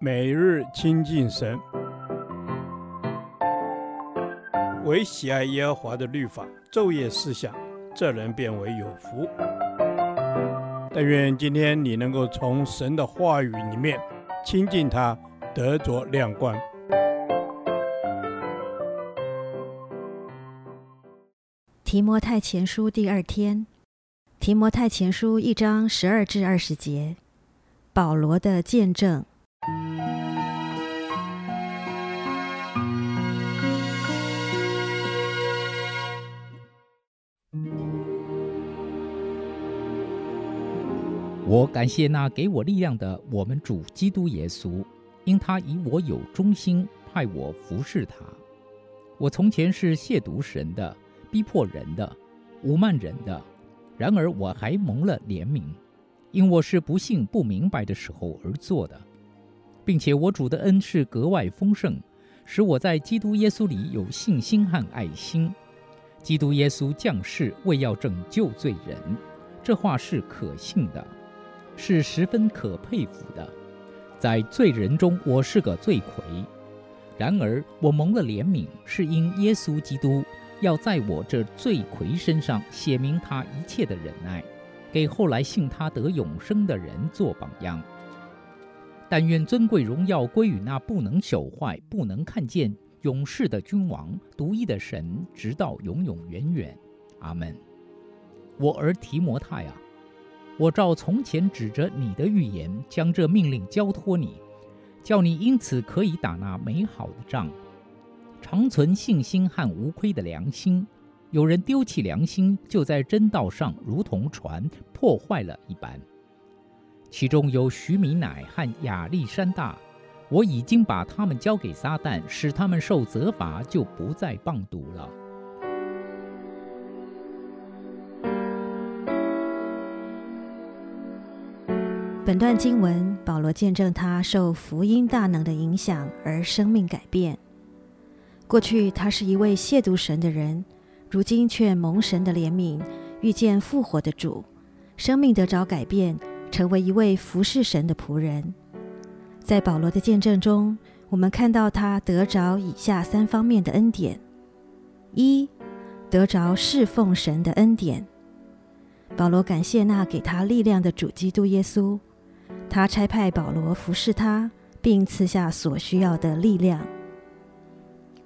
每日亲近神，唯喜爱耶和华的律法，昼夜思想，这人便为有福。但愿今天你能够从神的话语里面亲近他，得着亮光。提摩太前书第二天，提摩太前书一章十二至二十节，保罗的见证。我感谢那给我力量的我们主基督耶稣，因他以我有忠心，派我服侍他。我从前是亵渎神的，逼迫人的，侮慢人的，然而我还蒙了怜悯，因我是不信不明白的时候而做的。并且我主的恩是格外丰盛，使我在基督耶稣里有信心和爱心。基督耶稣降世为要拯救罪人，这话是可信的，是十分可佩服的。在罪人中我是个罪魁，然而我蒙了怜悯，是因耶稣基督要在我这罪魁身上写明他一切的忍耐，给后来信他得永生的人做榜样。但愿尊贵荣耀归于那不能朽坏、不能看见、永世的君王、独一的神，直到永永远远。阿门。我儿提摩太啊，我照从前指着你的预言，将这命令交托你，叫你因此可以打那美好的仗，长存信心和无亏的良心。有人丢弃良心，就在真道上如同船破坏了一般。其中有徐米乃和亚历山大，我已经把他们交给撒旦，使他们受责罚，就不再谤讟了。本段经文，保罗见证他受福音大能的影响而生命改变。过去他是一位亵渎神的人，如今却蒙神的怜悯，遇见复活的主，生命得着改变。成为一位服侍神的仆人，在保罗的见证中，我们看到他得着以下三方面的恩典：一、得着侍奉神的恩典。保罗感谢那给他力量的主基督耶稣，他差派保罗服侍他，并赐下所需要的力量。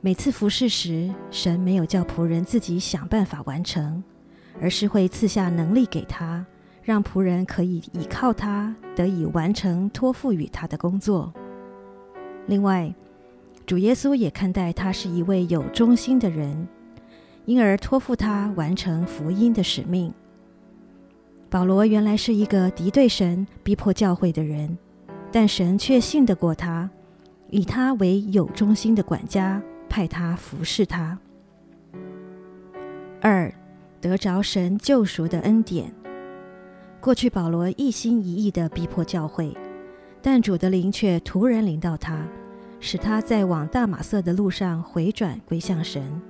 每次服侍时，神没有叫仆人自己想办法完成，而是会赐下能力给他。让仆人可以依靠他，得以完成托付于他的工作。另外，主耶稣也看待他是一位有忠心的人，因而托付他完成福音的使命。保罗原来是一个敌对神、逼迫教会的人，但神却信得过他，以他为有忠心的管家，派他服侍他。二，得着神救赎的恩典。过去保罗一心一意地逼迫教会，但主的灵却突然临到他，使他在往大马色的路上回转归向神。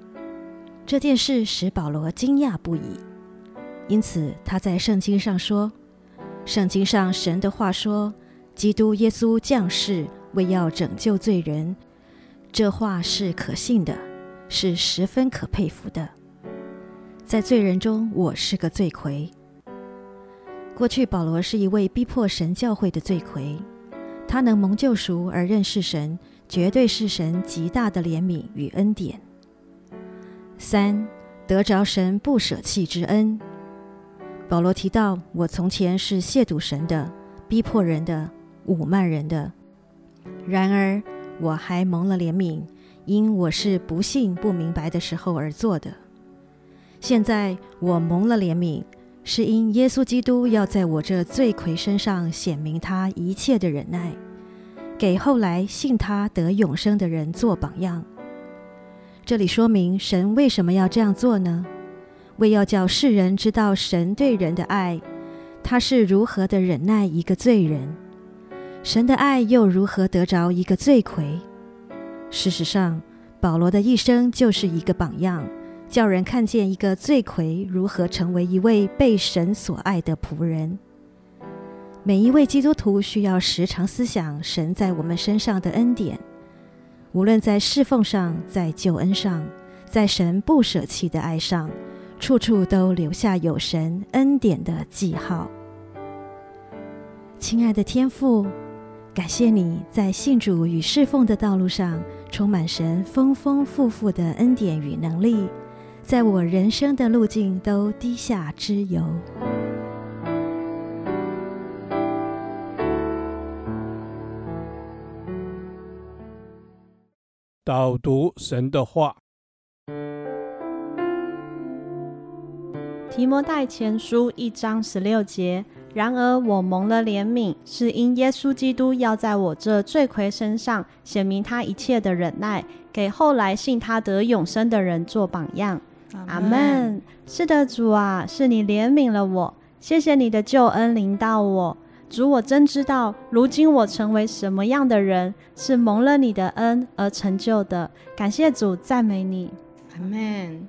这件事使保罗惊讶不已，因此他在圣经上说：“圣经上神的话说，基督耶稣降世为要拯救罪人，这话是可信的，是十分可佩服的。在罪人中，我是个罪魁。”过去保罗是一位逼迫神教会的罪魁，他能蒙救赎而认识神，绝对是神极大的怜悯与恩典。三，得着神不舍弃之恩。保罗提到，我从前是亵渎神的，逼迫人的，侮慢人的，然而我还蒙了怜悯，因我是不信不明白的时候而做的。现在我蒙了怜悯。是因耶稣基督要在我这罪魁身上显明他一切的忍耐，给后来信他得永生的人做榜样。这里说明神为什么要这样做呢？为要叫世人知道神对人的爱，他是如何的忍耐一个罪人，神的爱又如何得着一个罪魁。事实上，保罗的一生就是一个榜样。叫人看见一个罪魁如何成为一位被神所爱的仆人。每一位基督徒需要时常思想神在我们身上的恩典，无论在侍奉上，在救恩上，在神不舍弃的爱上，处处都留下有神恩典的记号。亲爱的天父，感谢你在信主与侍奉的道路上充满神丰丰富富的恩典与能力，在我人生的路径都滴下之油。导读神的话，提摩太前书一章十六节。然而我蒙了怜悯，是因耶稣基督要在我这罪魁身上显明他一切的忍耐，给后来信他得永生的人做榜样。阿门。是的，主啊，是你怜悯了我，谢谢你的救恩临到我。主，我真知道，如今我成为什么样的人，是蒙了你的恩而成就的。感谢主，赞美你，阿门。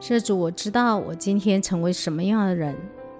施主，我知道我今天成为什么样的人，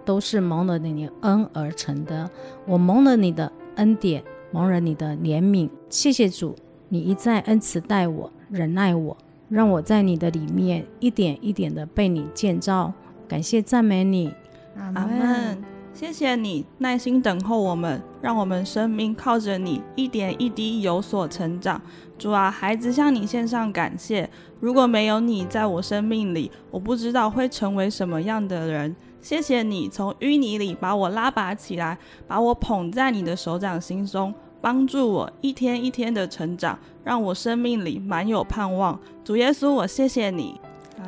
都是蒙了你的恩而成的。我蒙了你的恩典，蒙了你的怜悯。谢谢主，你一再恩慈待我，忍耐我，让我在你的里面一点一点的被你建造。感谢赞美你，阿门。谢谢你耐心等候我们，让我们生命靠着你一点一滴有所成长。主啊，孩子向你献上感谢。如果没有你在我生命里，我不知道会成为什么样的人。谢谢你从淤泥里把我拉拔起来，把我捧在你的手掌心中，帮助我一天一天的成长，让我生命里满有盼望。主耶稣，我谢谢你。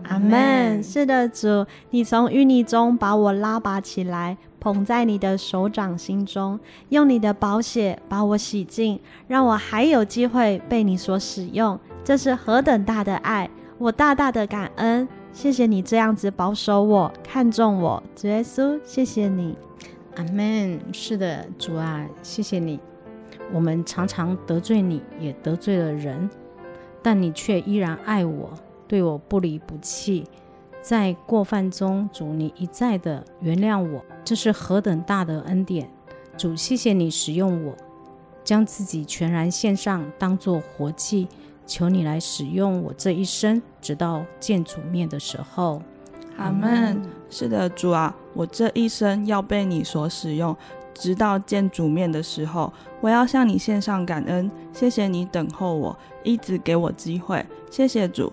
阿门。是的，主，你从淤泥中把我拉拔起来。捧在你的手掌心中，用你的宝血把我洗净，让我还有机会被你所使用。这是何等大的爱！我大大的感恩，谢谢你这样子保守我、看重我，主耶稣，谢谢你，阿门。是的，主啊，谢谢你。我们常常得罪你，也得罪了人，但你却依然爱我，对我不离不弃。在过犯中，主你一再的原谅我，这是何等大的恩典！主，谢谢你使用我，将自己全然献上，当作活祭，求你来使用我这一生，直到见主面的时候。阿门。是的，主啊，我这一生要被你所使用，直到见主面的时候，我要向你献上感恩。谢谢你等候我，一直给我机会。谢谢主。